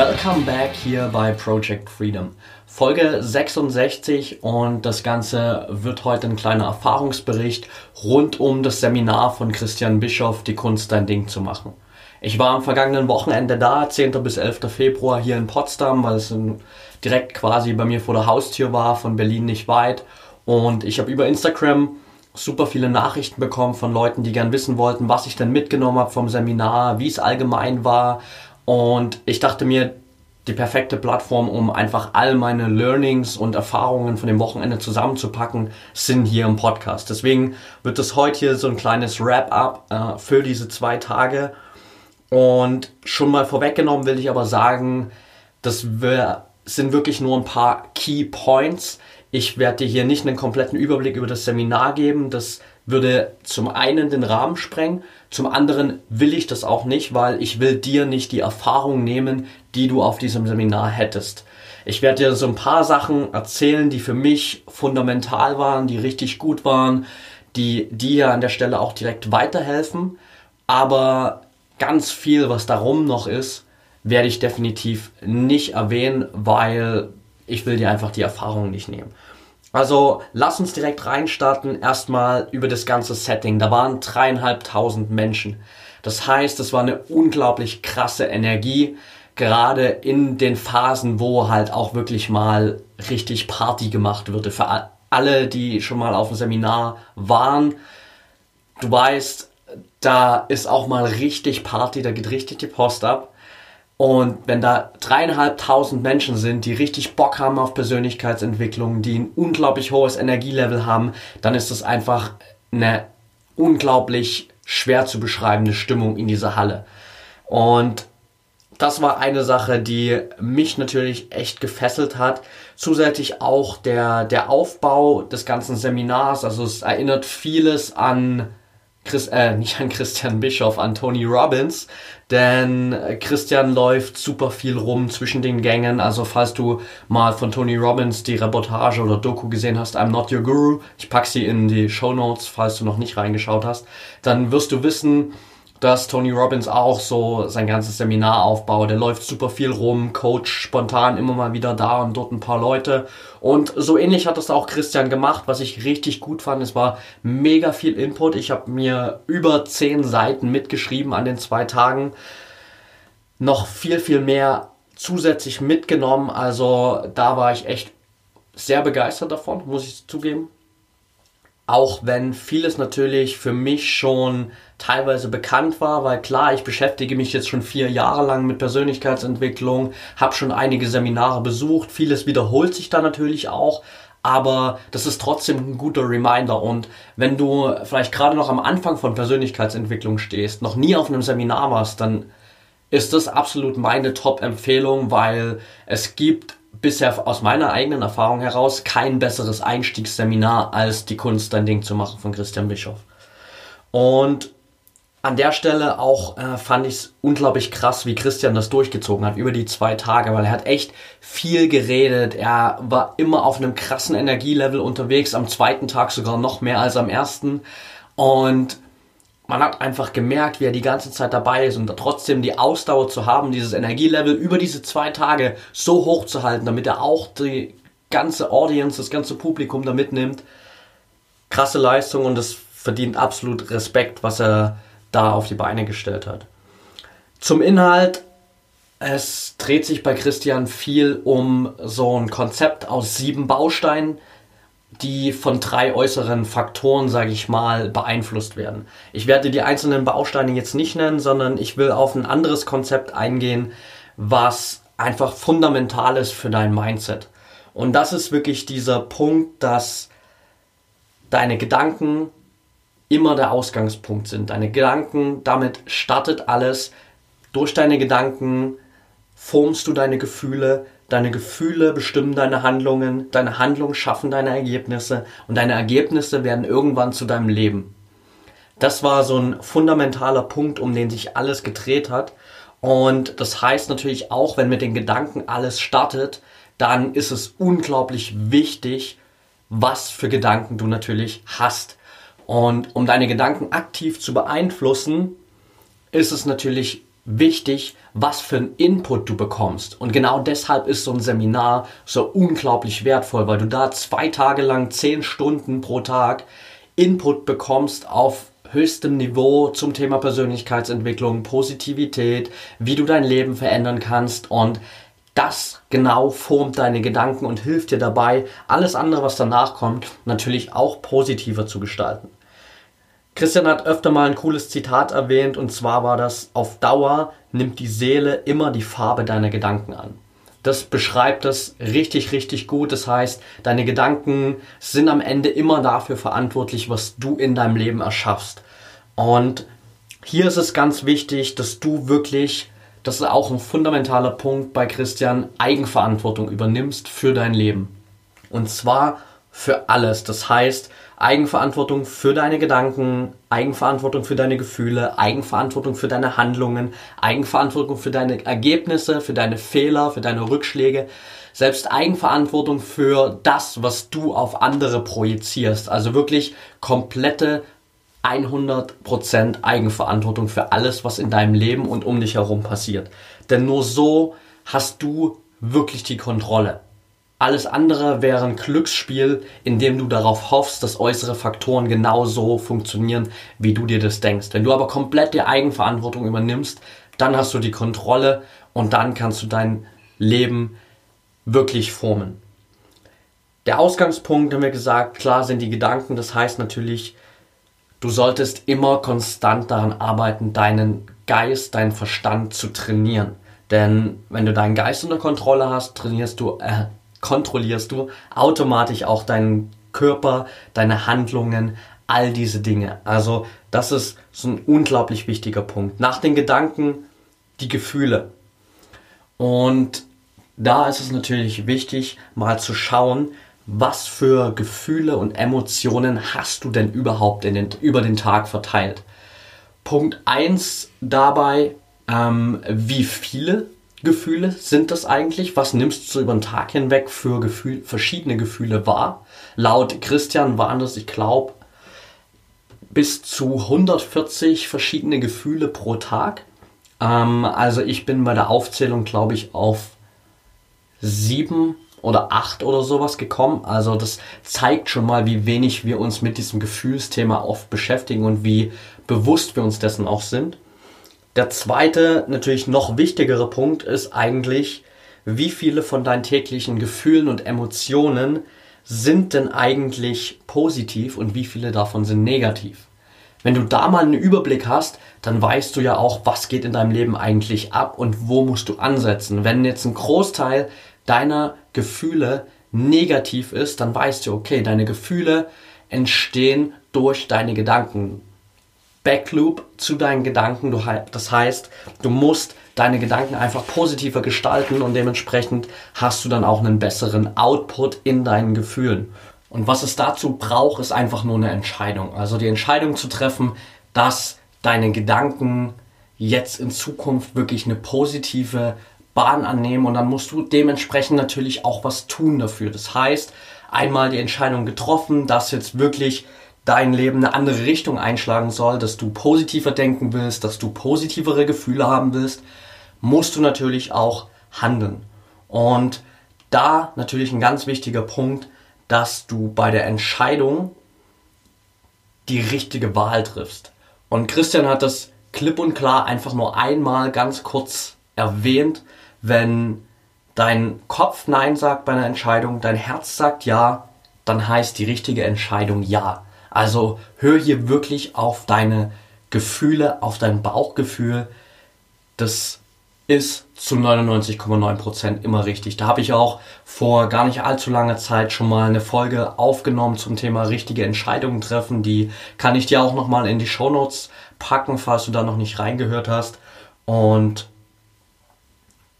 Welcome back hier bei Project Freedom. Folge 66 und das Ganze wird heute ein kleiner Erfahrungsbericht rund um das Seminar von Christian Bischoff, die Kunst dein Ding zu machen. Ich war am vergangenen Wochenende da, 10. bis 11. Februar hier in Potsdam, weil es direkt quasi bei mir vor der Haustür war, von Berlin nicht weit. Und ich habe über Instagram super viele Nachrichten bekommen von Leuten, die gern wissen wollten, was ich denn mitgenommen habe vom Seminar, wie es allgemein war und ich dachte mir, die perfekte Plattform, um einfach all meine Learnings und Erfahrungen von dem Wochenende zusammenzupacken, sind hier im Podcast. Deswegen wird es heute hier so ein kleines Wrap-up äh, für diese zwei Tage. Und schon mal vorweggenommen will ich aber sagen, das wir, sind wirklich nur ein paar Key Points. Ich werde dir hier nicht einen kompletten Überblick über das Seminar geben. Das würde zum einen den Rahmen sprengen, zum anderen will ich das auch nicht, weil ich will dir nicht die Erfahrung nehmen, die du auf diesem Seminar hättest. Ich werde dir so ein paar Sachen erzählen, die für mich fundamental waren, die richtig gut waren, die dir an der Stelle auch direkt weiterhelfen. Aber ganz viel, was darum noch ist, werde ich definitiv nicht erwähnen, weil ich will dir einfach die Erfahrung nicht nehmen. Also lass uns direkt reinstarten, erstmal über das ganze Setting. Da waren dreieinhalbtausend Menschen. Das heißt, es war eine unglaublich krasse Energie, gerade in den Phasen, wo halt auch wirklich mal richtig Party gemacht würde. Für alle, die schon mal auf dem Seminar waren, du weißt, da ist auch mal richtig Party, da geht richtig die Post ab. Und wenn da dreieinhalbtausend Menschen sind, die richtig Bock haben auf Persönlichkeitsentwicklung, die ein unglaublich hohes Energielevel haben, dann ist das einfach eine unglaublich schwer zu beschreibende Stimmung in dieser Halle. Und das war eine Sache, die mich natürlich echt gefesselt hat. Zusätzlich auch der, der Aufbau des ganzen Seminars. Also es erinnert vieles an Chris, äh, nicht an Christian Bischoff, an Tony Robbins, denn Christian läuft super viel rum zwischen den Gängen. Also falls du mal von Tony Robbins die Reportage oder Doku gesehen hast, I'm Not Your Guru, ich pack sie in die Show Notes, falls du noch nicht reingeschaut hast, dann wirst du wissen, dass Tony Robbins auch so sein ganzes Seminar aufbaut. Der läuft super viel rum, coach spontan immer mal wieder da und dort ein paar Leute. Und so ähnlich hat das auch Christian gemacht, was ich richtig gut fand. Es war mega viel Input. Ich habe mir über zehn Seiten mitgeschrieben an den zwei Tagen. Noch viel, viel mehr zusätzlich mitgenommen. Also da war ich echt sehr begeistert davon, muss ich zugeben. Auch wenn vieles natürlich für mich schon teilweise bekannt war, weil klar, ich beschäftige mich jetzt schon vier Jahre lang mit Persönlichkeitsentwicklung, habe schon einige Seminare besucht, vieles wiederholt sich da natürlich auch, aber das ist trotzdem ein guter Reminder. Und wenn du vielleicht gerade noch am Anfang von Persönlichkeitsentwicklung stehst, noch nie auf einem Seminar warst, dann ist das absolut meine Top-Empfehlung, weil es gibt bisher aus meiner eigenen Erfahrung heraus kein besseres Einstiegsseminar als die Kunst, dein Ding zu machen von Christian Bischoff. Und an der Stelle auch äh, fand ich es unglaublich krass, wie Christian das durchgezogen hat über die zwei Tage, weil er hat echt viel geredet. Er war immer auf einem krassen Energielevel unterwegs, am zweiten Tag sogar noch mehr als am ersten. Und man hat einfach gemerkt, wie er die ganze Zeit dabei ist und trotzdem die Ausdauer zu haben, dieses Energielevel über diese zwei Tage so hoch zu halten, damit er auch die ganze Audience, das ganze Publikum da mitnimmt. Krasse Leistung und es verdient absolut Respekt, was er da auf die Beine gestellt hat. Zum Inhalt. Es dreht sich bei Christian viel um so ein Konzept aus sieben Bausteinen, die von drei äußeren Faktoren, sage ich mal, beeinflusst werden. Ich werde die einzelnen Bausteine jetzt nicht nennen, sondern ich will auf ein anderes Konzept eingehen, was einfach fundamental ist für dein Mindset. Und das ist wirklich dieser Punkt, dass deine Gedanken immer der Ausgangspunkt sind. Deine Gedanken, damit startet alles. Durch deine Gedanken formst du deine Gefühle, deine Gefühle bestimmen deine Handlungen, deine Handlungen schaffen deine Ergebnisse und deine Ergebnisse werden irgendwann zu deinem Leben. Das war so ein fundamentaler Punkt, um den sich alles gedreht hat. Und das heißt natürlich auch, wenn mit den Gedanken alles startet, dann ist es unglaublich wichtig, was für Gedanken du natürlich hast. Und um deine Gedanken aktiv zu beeinflussen, ist es natürlich wichtig, was für einen Input du bekommst. Und genau deshalb ist so ein Seminar so unglaublich wertvoll, weil du da zwei Tage lang zehn Stunden pro Tag Input bekommst auf höchstem Niveau zum Thema Persönlichkeitsentwicklung, Positivität, wie du dein Leben verändern kannst und das genau formt deine Gedanken und hilft dir dabei, alles andere, was danach kommt, natürlich auch positiver zu gestalten. Christian hat öfter mal ein cooles Zitat erwähnt und zwar war das, auf Dauer nimmt die Seele immer die Farbe deiner Gedanken an. Das beschreibt das richtig, richtig gut. Das heißt, deine Gedanken sind am Ende immer dafür verantwortlich, was du in deinem Leben erschaffst. Und hier ist es ganz wichtig, dass du wirklich, das ist auch ein fundamentaler Punkt bei Christian, Eigenverantwortung übernimmst für dein Leben. Und zwar für alles. Das heißt, Eigenverantwortung für deine Gedanken, Eigenverantwortung für deine Gefühle, Eigenverantwortung für deine Handlungen, Eigenverantwortung für deine Ergebnisse, für deine Fehler, für deine Rückschläge, selbst Eigenverantwortung für das, was du auf andere projizierst. Also wirklich komplette 100% Eigenverantwortung für alles, was in deinem Leben und um dich herum passiert. Denn nur so hast du wirklich die Kontrolle. Alles andere wäre ein Glücksspiel, in dem du darauf hoffst, dass äußere Faktoren genauso funktionieren, wie du dir das denkst. Wenn du aber komplett die Eigenverantwortung übernimmst, dann hast du die Kontrolle und dann kannst du dein Leben wirklich formen. Der Ausgangspunkt, haben wir gesagt, klar sind die Gedanken. Das heißt natürlich, du solltest immer konstant daran arbeiten, deinen Geist, deinen Verstand zu trainieren. Denn wenn du deinen Geist unter Kontrolle hast, trainierst du, äh, kontrollierst du automatisch auch deinen Körper, deine Handlungen, all diese Dinge. Also das ist so ein unglaublich wichtiger Punkt. Nach den Gedanken die Gefühle. Und da ist es natürlich wichtig, mal zu schauen, was für Gefühle und Emotionen hast du denn überhaupt den, über den Tag verteilt. Punkt 1 dabei, ähm, wie viele Gefühle sind das eigentlich? Was nimmst du über den Tag hinweg für Gefühl, verschiedene Gefühle wahr? Laut Christian waren das, ich glaube, bis zu 140 verschiedene Gefühle pro Tag. Ähm, also ich bin bei der Aufzählung, glaube ich, auf sieben oder acht oder sowas gekommen. Also das zeigt schon mal, wie wenig wir uns mit diesem Gefühlsthema oft beschäftigen und wie bewusst wir uns dessen auch sind. Der zweite, natürlich noch wichtigere Punkt ist eigentlich, wie viele von deinen täglichen Gefühlen und Emotionen sind denn eigentlich positiv und wie viele davon sind negativ. Wenn du da mal einen Überblick hast, dann weißt du ja auch, was geht in deinem Leben eigentlich ab und wo musst du ansetzen. Wenn jetzt ein Großteil deiner Gefühle negativ ist, dann weißt du, okay, deine Gefühle entstehen durch deine Gedanken. Backloop zu deinen Gedanken. das heißt, du musst deine Gedanken einfach positiver gestalten und dementsprechend hast du dann auch einen besseren Output in deinen Gefühlen. Und was es dazu braucht, ist einfach nur eine Entscheidung. Also die Entscheidung zu treffen, dass deine Gedanken jetzt in Zukunft wirklich eine positive Bahn annehmen und dann musst du dementsprechend natürlich auch was tun dafür. Das heißt, einmal die Entscheidung getroffen, dass jetzt wirklich dein Leben eine andere Richtung einschlagen soll, dass du positiver denken willst, dass du positivere Gefühle haben willst, musst du natürlich auch handeln. Und da natürlich ein ganz wichtiger Punkt, dass du bei der Entscheidung die richtige Wahl triffst. Und Christian hat das klipp und klar einfach nur einmal ganz kurz erwähnt, wenn dein Kopf Nein sagt bei einer Entscheidung, dein Herz sagt Ja, dann heißt die richtige Entscheidung Ja. Also hör hier wirklich auf deine Gefühle, auf dein Bauchgefühl. Das ist zu 99,9% immer richtig. Da habe ich auch vor gar nicht allzu langer Zeit schon mal eine Folge aufgenommen zum Thema richtige Entscheidungen treffen. Die kann ich dir auch nochmal in die Show packen, falls du da noch nicht reingehört hast. Und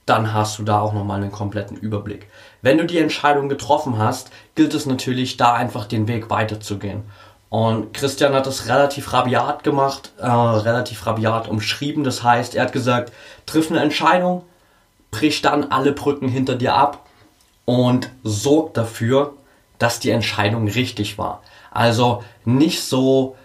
dann hast du da auch nochmal einen kompletten Überblick. Wenn du die Entscheidung getroffen hast, gilt es natürlich, da einfach den Weg weiterzugehen. Und Christian hat das relativ rabiat gemacht, äh, relativ rabiat umschrieben. Das heißt, er hat gesagt, triff eine Entscheidung, brich dann alle Brücken hinter dir ab und sorg dafür, dass die Entscheidung richtig war. Also nicht so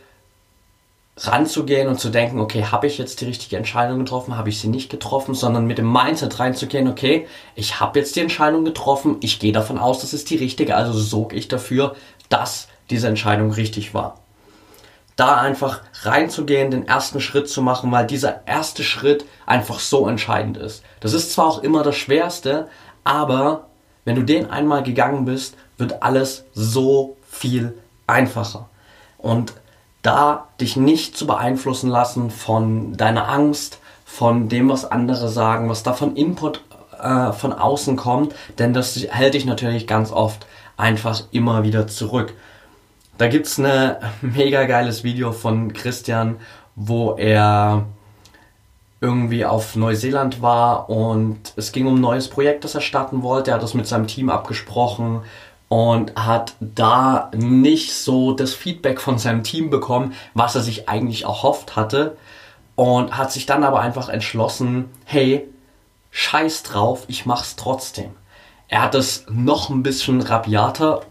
ranzugehen und zu denken, okay, habe ich jetzt die richtige Entscheidung getroffen, habe ich sie nicht getroffen, sondern mit dem Mindset reinzugehen, okay, ich habe jetzt die Entscheidung getroffen, ich gehe davon aus, das ist die richtige, also sorge ich dafür, dass diese Entscheidung richtig war. Da einfach reinzugehen, den ersten Schritt zu machen, weil dieser erste Schritt einfach so entscheidend ist. Das ist zwar auch immer das Schwerste, aber wenn du den einmal gegangen bist, wird alles so viel einfacher. Und da dich nicht zu beeinflussen lassen von deiner Angst, von dem, was andere sagen, was da von Input äh, von außen kommt, denn das hält dich natürlich ganz oft einfach immer wieder zurück. Da gibt es ein mega geiles Video von Christian, wo er irgendwie auf Neuseeland war und es ging um ein neues Projekt, das er starten wollte. Er hat das mit seinem Team abgesprochen und hat da nicht so das Feedback von seinem Team bekommen, was er sich eigentlich erhofft hatte und hat sich dann aber einfach entschlossen, hey, scheiß drauf, ich mach's trotzdem. Er hat es noch ein bisschen rabiater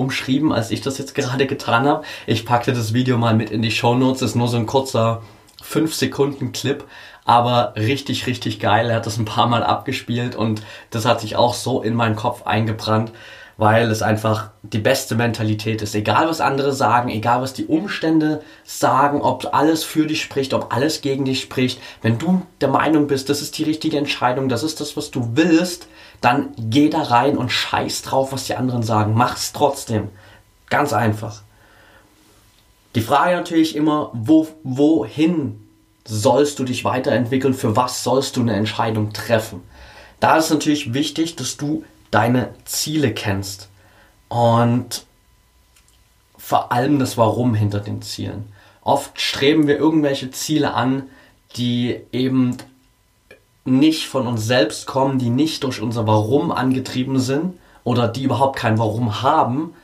umschrieben, als ich das jetzt gerade getan habe. Ich packte das Video mal mit in die Show Notes. Ist nur so ein kurzer 5 Sekunden Clip, aber richtig, richtig geil. Er hat das ein paar Mal abgespielt und das hat sich auch so in meinen Kopf eingebrannt, weil es einfach die beste Mentalität ist. Egal was andere sagen, egal was die Umstände sagen, ob alles für dich spricht, ob alles gegen dich spricht. Wenn du der Meinung bist, das ist die richtige Entscheidung, das ist das, was du willst, dann geh da rein und scheiß drauf, was die anderen sagen. Mach's trotzdem. Ganz einfach. Die Frage natürlich immer, wo, wohin sollst du dich weiterentwickeln? Für was sollst du eine Entscheidung treffen? Da ist natürlich wichtig, dass du deine Ziele kennst und vor allem das Warum hinter den Zielen. Oft streben wir irgendwelche Ziele an, die eben nicht von uns selbst kommen, die nicht durch unser Warum angetrieben sind oder die überhaupt kein Warum haben,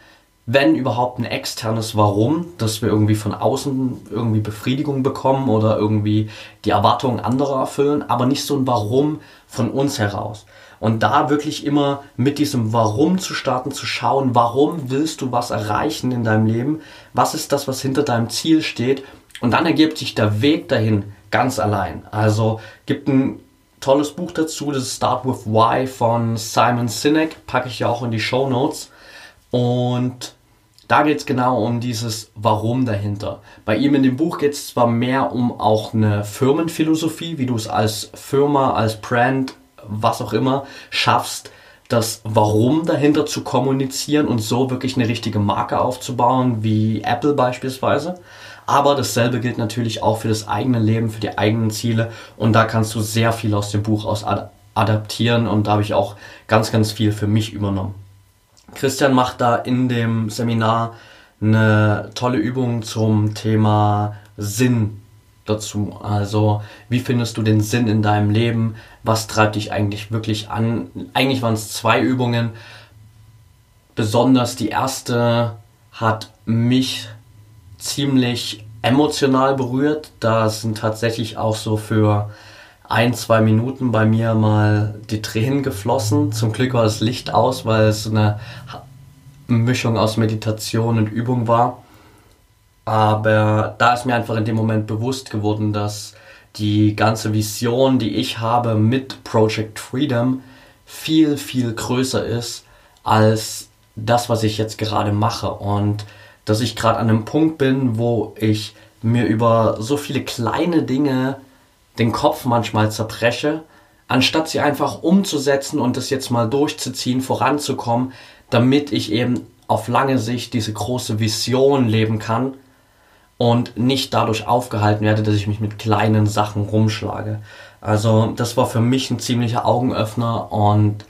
wenn überhaupt ein externes Warum, dass wir irgendwie von außen irgendwie Befriedigung bekommen oder irgendwie die Erwartungen anderer erfüllen, aber nicht so ein Warum von uns heraus. Und da wirklich immer mit diesem Warum zu starten, zu schauen, warum willst du was erreichen in deinem Leben, was ist das, was hinter deinem Ziel steht und dann ergibt sich der Weg dahin ganz allein. Also gibt ein tolles Buch dazu, das Start with Why von Simon Sinek, packe ich ja auch in die Show Notes. Und da geht es genau um dieses Warum dahinter. Bei ihm in dem Buch geht es zwar mehr um auch eine Firmenphilosophie, wie du es als Firma, als Brand, was auch immer, schaffst, das Warum dahinter zu kommunizieren und so wirklich eine richtige Marke aufzubauen, wie Apple beispielsweise. Aber dasselbe gilt natürlich auch für das eigene Leben, für die eigenen Ziele. Und da kannst du sehr viel aus dem Buch aus adaptieren. Und da habe ich auch ganz, ganz viel für mich übernommen. Christian macht da in dem Seminar eine tolle Übung zum Thema Sinn dazu. Also, wie findest du den Sinn in deinem Leben? Was treibt dich eigentlich wirklich an? Eigentlich waren es zwei Übungen. Besonders die erste hat mich ziemlich emotional berührt. Da sind tatsächlich auch so für ein, zwei Minuten bei mir mal die Tränen geflossen. Zum Glück war das Licht aus, weil es eine Mischung aus Meditation und Übung war. Aber da ist mir einfach in dem Moment bewusst geworden, dass die ganze Vision, die ich habe mit Project Freedom, viel, viel größer ist als das, was ich jetzt gerade mache. Und dass ich gerade an einem Punkt bin, wo ich mir über so viele kleine Dinge den Kopf manchmal zerbreche, anstatt sie einfach umzusetzen und das jetzt mal durchzuziehen, voranzukommen, damit ich eben auf lange Sicht diese große Vision leben kann und nicht dadurch aufgehalten werde, dass ich mich mit kleinen Sachen rumschlage. Also das war für mich ein ziemlicher Augenöffner und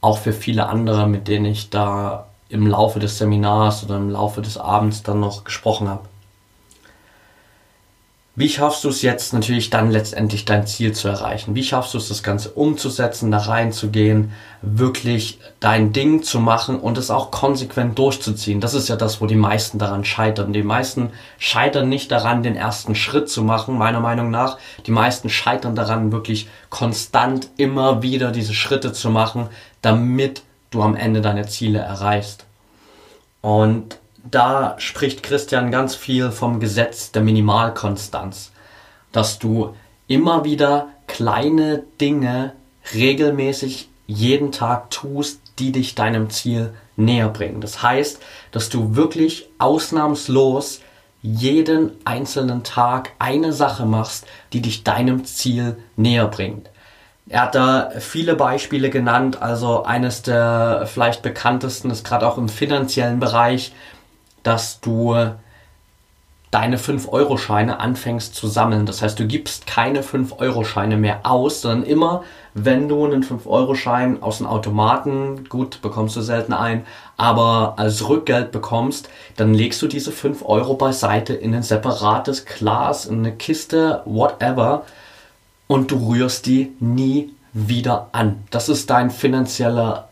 auch für viele andere, mit denen ich da im Laufe des Seminars oder im Laufe des Abends dann noch gesprochen habe. Wie schaffst du es jetzt natürlich dann letztendlich dein Ziel zu erreichen? Wie schaffst du es, das Ganze umzusetzen, da reinzugehen, wirklich dein Ding zu machen und es auch konsequent durchzuziehen? Das ist ja das, wo die meisten daran scheitern. Die meisten scheitern nicht daran, den ersten Schritt zu machen, meiner Meinung nach. Die meisten scheitern daran, wirklich konstant immer wieder diese Schritte zu machen, damit du am Ende deine Ziele erreichst. Und da spricht Christian ganz viel vom Gesetz der Minimalkonstanz, dass du immer wieder kleine Dinge regelmäßig jeden Tag tust, die dich deinem Ziel näher bringen. Das heißt, dass du wirklich ausnahmslos jeden einzelnen Tag eine Sache machst, die dich deinem Ziel näher bringt. Er hat da viele Beispiele genannt, also eines der vielleicht bekanntesten ist gerade auch im finanziellen Bereich, dass du deine 5-Euro-Scheine anfängst zu sammeln. Das heißt, du gibst keine 5-Euro-Scheine mehr aus, sondern immer, wenn du einen 5-Euro-Schein aus dem Automaten, gut, bekommst du selten ein, aber als Rückgeld bekommst, dann legst du diese 5 Euro beiseite in ein separates Glas, in eine Kiste, whatever, und du rührst die nie wieder an. Das ist dein finanzieller,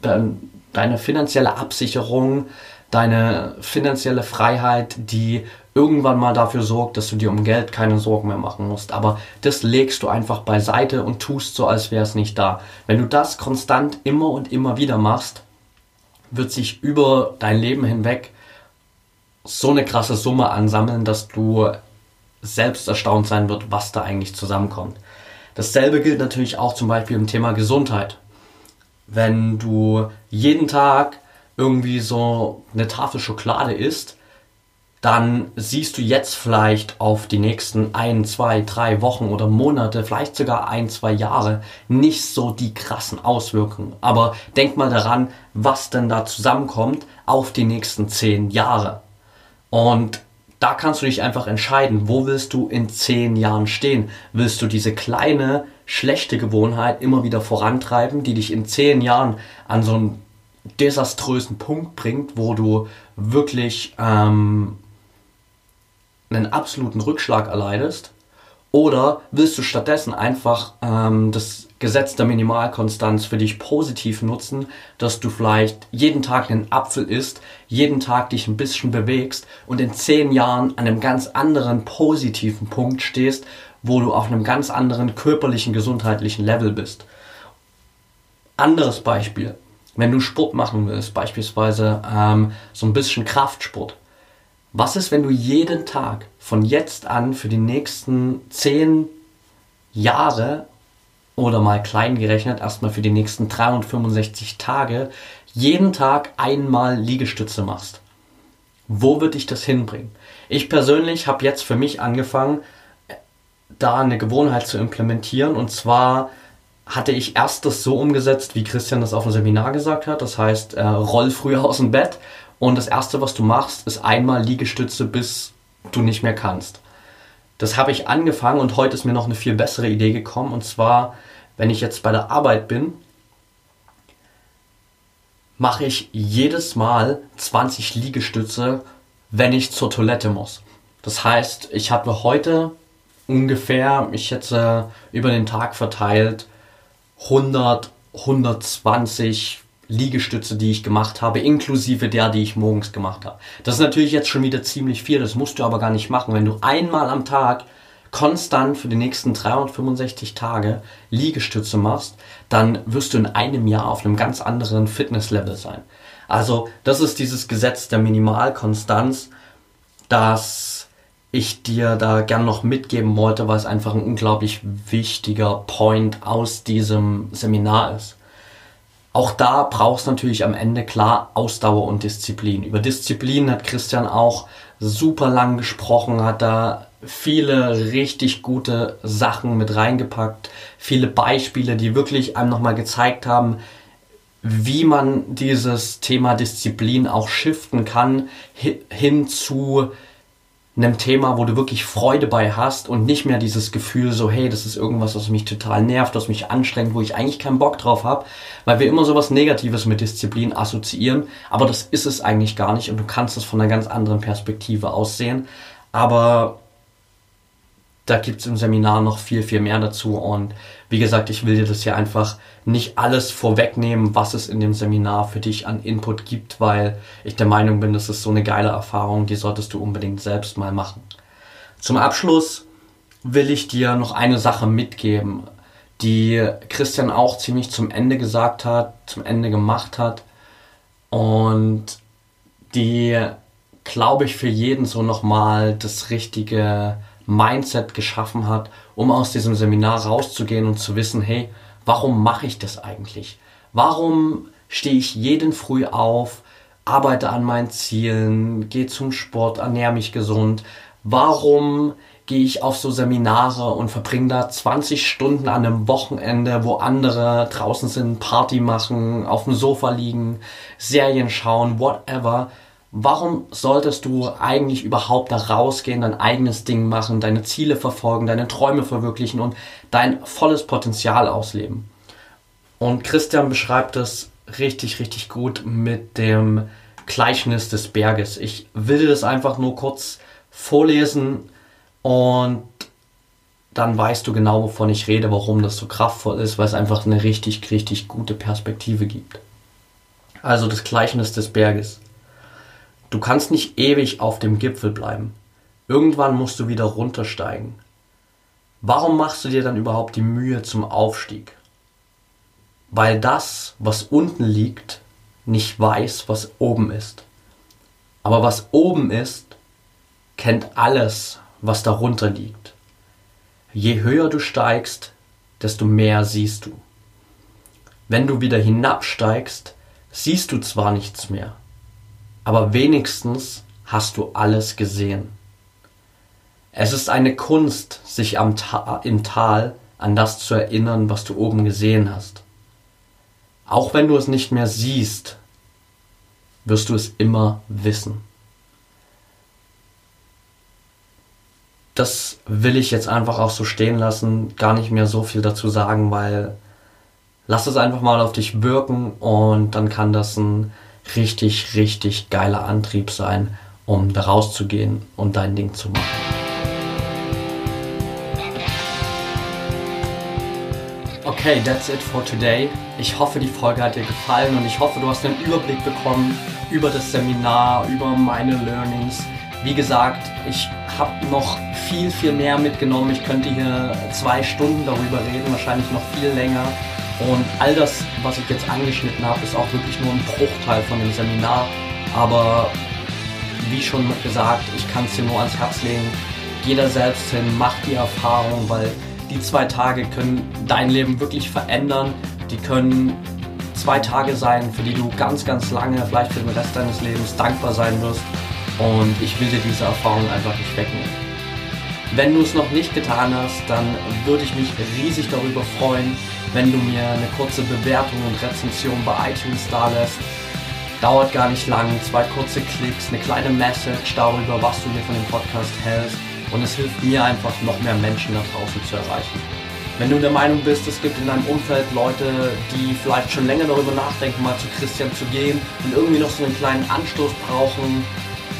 deine finanzielle Absicherung, deine finanzielle Freiheit, die irgendwann mal dafür sorgt, dass du dir um Geld keine Sorgen mehr machen musst. Aber das legst du einfach beiseite und tust so, als wäre es nicht da. Wenn du das konstant immer und immer wieder machst, wird sich über dein Leben hinweg so eine krasse Summe ansammeln, dass du selbst erstaunt sein wird, was da eigentlich zusammenkommt. Dasselbe gilt natürlich auch zum Beispiel im Thema Gesundheit. Wenn du jeden Tag irgendwie so eine Tafel Schokolade isst, dann siehst du jetzt vielleicht auf die nächsten ein, zwei, drei Wochen oder Monate, vielleicht sogar ein, zwei Jahre nicht so die krassen Auswirkungen. Aber denk mal daran, was denn da zusammenkommt auf die nächsten zehn Jahre. Und da kannst du dich einfach entscheiden, wo willst du in zehn Jahren stehen? Willst du diese kleine, schlechte Gewohnheit immer wieder vorantreiben, die dich in zehn Jahren an so einen desaströsen Punkt bringt, wo du wirklich ähm, einen absoluten Rückschlag erleidest? Oder willst du stattdessen einfach ähm, das Gesetz der Minimalkonstanz für dich positiv nutzen, dass du vielleicht jeden Tag einen Apfel isst, jeden Tag dich ein bisschen bewegst und in zehn Jahren an einem ganz anderen positiven Punkt stehst, wo du auf einem ganz anderen körperlichen, gesundheitlichen Level bist. Anderes Beispiel wenn du Sport machen willst, beispielsweise ähm, so ein bisschen Kraftsport, was ist, wenn du jeden Tag von jetzt an für die nächsten zehn Jahre oder mal klein gerechnet, erstmal für die nächsten 365 Tage, jeden Tag einmal Liegestütze machst? Wo wird dich das hinbringen? Ich persönlich habe jetzt für mich angefangen, da eine Gewohnheit zu implementieren und zwar hatte ich erst das so umgesetzt, wie Christian das auf dem Seminar gesagt hat. Das heißt, äh, roll früher aus dem Bett und das erste, was du machst, ist einmal Liegestütze, bis du nicht mehr kannst. Das habe ich angefangen und heute ist mir noch eine viel bessere Idee gekommen. Und zwar, wenn ich jetzt bei der Arbeit bin, mache ich jedes Mal 20 Liegestütze, wenn ich zur Toilette muss. Das heißt, ich habe heute ungefähr, ich schätze über den Tag verteilt, 100, 120 Liegestütze, die ich gemacht habe, inklusive der, die ich morgens gemacht habe. Das ist natürlich jetzt schon wieder ziemlich viel, das musst du aber gar nicht machen. Wenn du einmal am Tag konstant für die nächsten 365 Tage Liegestütze machst, dann wirst du in einem Jahr auf einem ganz anderen Fitnesslevel sein. Also das ist dieses Gesetz der Minimalkonstanz, das ich dir da gern noch mitgeben wollte, weil es einfach ein unglaublich wichtiger Point aus diesem Seminar ist. Auch da brauchst du natürlich am Ende klar Ausdauer und Disziplin. Über Disziplin hat Christian auch super lang gesprochen, hat da viele richtig gute Sachen mit reingepackt, viele Beispiele, die wirklich einem nochmal gezeigt haben, wie man dieses Thema Disziplin auch shiften kann hin zu einem Thema, wo du wirklich Freude bei hast und nicht mehr dieses Gefühl so, hey, das ist irgendwas, was mich total nervt, was mich anstrengt, wo ich eigentlich keinen Bock drauf habe, weil wir immer sowas Negatives mit Disziplin assoziieren, aber das ist es eigentlich gar nicht und du kannst es von einer ganz anderen Perspektive aussehen. Aber da gibt es im Seminar noch viel, viel mehr dazu. Und wie gesagt, ich will dir das hier einfach nicht alles vorwegnehmen, was es in dem Seminar für dich an Input gibt, weil ich der Meinung bin, das ist so eine geile Erfahrung, die solltest du unbedingt selbst mal machen. Zum Abschluss will ich dir noch eine Sache mitgeben, die Christian auch ziemlich zum Ende gesagt hat, zum Ende gemacht hat und die, glaube ich, für jeden so nochmal das richtige Mindset geschaffen hat, um aus diesem Seminar rauszugehen und zu wissen, hey, warum mache ich das eigentlich? Warum stehe ich jeden Früh auf, arbeite an meinen Zielen, gehe zum Sport, ernähre mich gesund? Warum gehe ich auf so Seminare und verbringe da 20 Stunden an einem Wochenende, wo andere draußen sind, Party machen, auf dem Sofa liegen, Serien schauen, whatever. Warum solltest du eigentlich überhaupt da rausgehen, dein eigenes Ding machen, deine Ziele verfolgen, deine Träume verwirklichen und dein volles Potenzial ausleben? Und Christian beschreibt es richtig, richtig gut mit dem Gleichnis des Berges. Ich will das einfach nur kurz vorlesen, und dann weißt du genau, wovon ich rede, warum das so kraftvoll ist, weil es einfach eine richtig, richtig gute Perspektive gibt. Also das Gleichnis des Berges. Du kannst nicht ewig auf dem Gipfel bleiben. Irgendwann musst du wieder runtersteigen. Warum machst du dir dann überhaupt die Mühe zum Aufstieg? Weil das, was unten liegt, nicht weiß, was oben ist. Aber was oben ist, kennt alles, was darunter liegt. Je höher du steigst, desto mehr siehst du. Wenn du wieder hinabsteigst, siehst du zwar nichts mehr, aber wenigstens hast du alles gesehen. Es ist eine Kunst, sich am Ta im Tal an das zu erinnern, was du oben gesehen hast. Auch wenn du es nicht mehr siehst, wirst du es immer wissen. das will ich jetzt einfach auch so stehen lassen, gar nicht mehr so viel dazu sagen, weil lass es einfach mal auf dich wirken und dann kann das ein richtig, richtig geiler Antrieb sein, um da rauszugehen und dein Ding zu machen. Okay, that's it for today. Ich hoffe, die Folge hat dir gefallen und ich hoffe, du hast einen Überblick bekommen über das Seminar, über meine Learnings. Wie gesagt, ich habe noch viel, viel mehr mitgenommen. Ich könnte hier zwei Stunden darüber reden, wahrscheinlich noch viel länger. Und all das, was ich jetzt angeschnitten habe, ist auch wirklich nur ein Bruchteil von dem Seminar. Aber wie schon gesagt, ich kann es dir nur ans Herz legen. Jeder selbst hin, mach die Erfahrung, weil die zwei Tage können dein Leben wirklich verändern. Die können zwei Tage sein, für die du ganz, ganz lange, vielleicht für den Rest deines Lebens dankbar sein wirst. Und ich will dir diese Erfahrung einfach nicht wegnehmen. Wenn du es noch nicht getan hast, dann würde ich mich riesig darüber freuen, wenn du mir eine kurze Bewertung und Rezension bei iTunes da lässt. Dauert gar nicht lang, zwei kurze Klicks, eine kleine Message darüber, was du mir von dem Podcast hältst. Und es hilft mir einfach, noch mehr Menschen da draußen zu erreichen. Wenn du der Meinung bist, es gibt in deinem Umfeld Leute, die vielleicht schon länger darüber nachdenken, mal zu Christian zu gehen und irgendwie noch so einen kleinen Anstoß brauchen,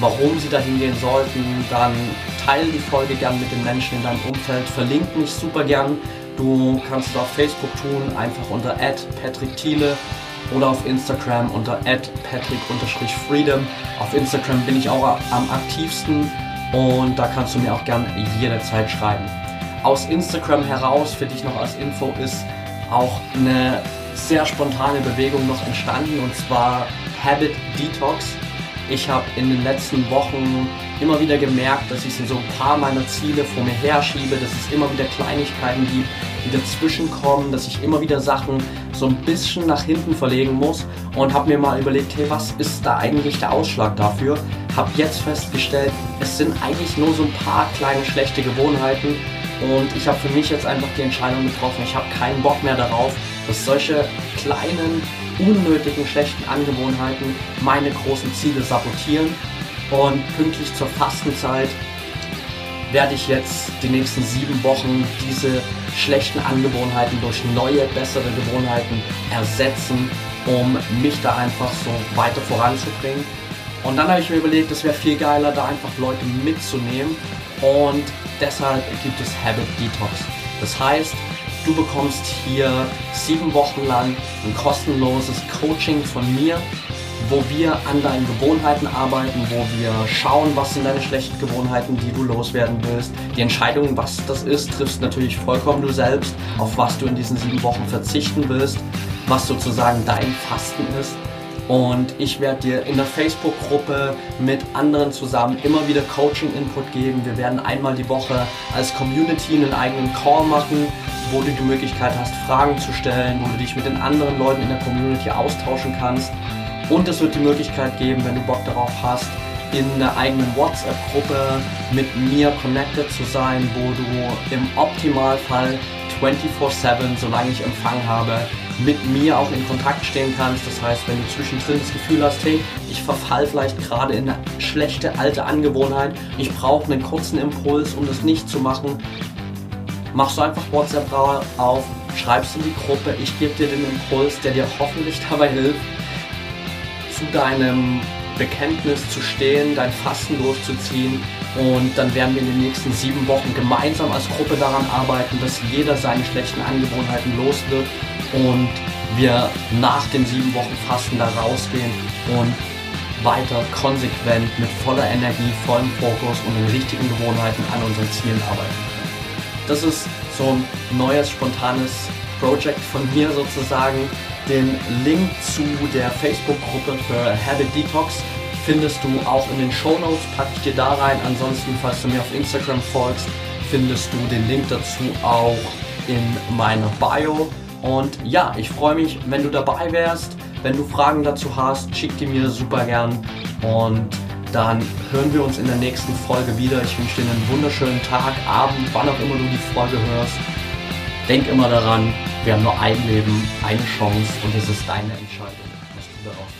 warum sie dahin gehen sollten, dann teile die Folge gern mit den Menschen in deinem Umfeld, verlink mich super gern. Du kannst es auf Facebook tun, einfach unter Patrick Thiele oder auf Instagram unter patrick-freedom. Auf Instagram bin ich auch am aktivsten und da kannst du mir auch gern jederzeit schreiben. Aus Instagram heraus, für dich noch als Info, ist auch eine sehr spontane Bewegung noch entstanden und zwar Habit Detox. Ich habe in den letzten Wochen immer wieder gemerkt, dass ich so ein paar meiner Ziele vor mir herschiebe, dass es immer wieder Kleinigkeiten gibt, die dazwischen dass ich immer wieder Sachen so ein bisschen nach hinten verlegen muss und habe mir mal überlegt, hey, was ist da eigentlich der Ausschlag dafür? Habe jetzt festgestellt, es sind eigentlich nur so ein paar kleine schlechte Gewohnheiten und ich habe für mich jetzt einfach die Entscheidung getroffen, ich habe keinen Bock mehr darauf, dass solche kleinen unnötigen schlechten Angewohnheiten meine großen Ziele sabotieren. Und pünktlich zur Fastenzeit werde ich jetzt die nächsten sieben Wochen diese schlechten Angewohnheiten durch neue, bessere Gewohnheiten ersetzen, um mich da einfach so weiter voranzubringen. Und dann habe ich mir überlegt, es wäre viel geiler, da einfach Leute mitzunehmen und deshalb gibt es Habit Detox. Das heißt, du bekommst hier sieben Wochen lang ein kostenloses Coaching von mir, wo wir an deinen Gewohnheiten arbeiten, wo wir schauen, was sind deine schlechten Gewohnheiten, die du loswerden willst. Die Entscheidung, was das ist, triffst natürlich vollkommen du selbst, auf was du in diesen sieben Wochen verzichten willst, was sozusagen dein Fasten ist. Und ich werde dir in der Facebook-Gruppe mit anderen zusammen immer wieder Coaching-Input geben. Wir werden einmal die Woche als Community einen eigenen Call machen, wo du die Möglichkeit hast, Fragen zu stellen, wo du dich mit den anderen Leuten in der Community austauschen kannst. Und es wird die Möglichkeit geben, wenn du Bock darauf hast, in einer eigenen WhatsApp-Gruppe mit mir connected zu sein, wo du im Optimalfall 24/7, solange ich Empfang habe, mit mir auch in Kontakt stehen kannst. Das heißt, wenn du zwischendrin das Gefühl hast, hey, ich verfall vielleicht gerade in eine schlechte alte Angewohnheit, ich brauche einen kurzen Impuls, um das nicht zu machen, machst du einfach WhatsApp auf, schreibst in die Gruppe, ich gebe dir den Impuls, der dir hoffentlich dabei hilft, zu deinem Bekenntnis zu stehen, dein Fasten durchzuziehen und dann werden wir in den nächsten sieben Wochen gemeinsam als Gruppe daran arbeiten, dass jeder seine schlechten Angewohnheiten los wird und wir nach den sieben Wochen Fasten da rausgehen und weiter konsequent mit voller Energie, vollem Fokus und den richtigen Gewohnheiten an unseren Zielen arbeiten. Das ist so ein neues, spontanes Projekt von mir sozusagen. Den Link zu der Facebook-Gruppe für Habit Detox findest du auch in den Show Notes, packe ich dir da rein. Ansonsten, falls du mir auf Instagram folgst, findest du den Link dazu auch in meiner Bio. Und ja, ich freue mich, wenn du dabei wärst. Wenn du Fragen dazu hast, schick die mir super gern. Und dann hören wir uns in der nächsten Folge wieder. Ich wünsche dir einen wunderschönen Tag, Abend, wann auch immer du die Folge hörst. Denk immer daran, wir haben nur ein Leben, eine Chance und es ist deine Entscheidung, was du daraus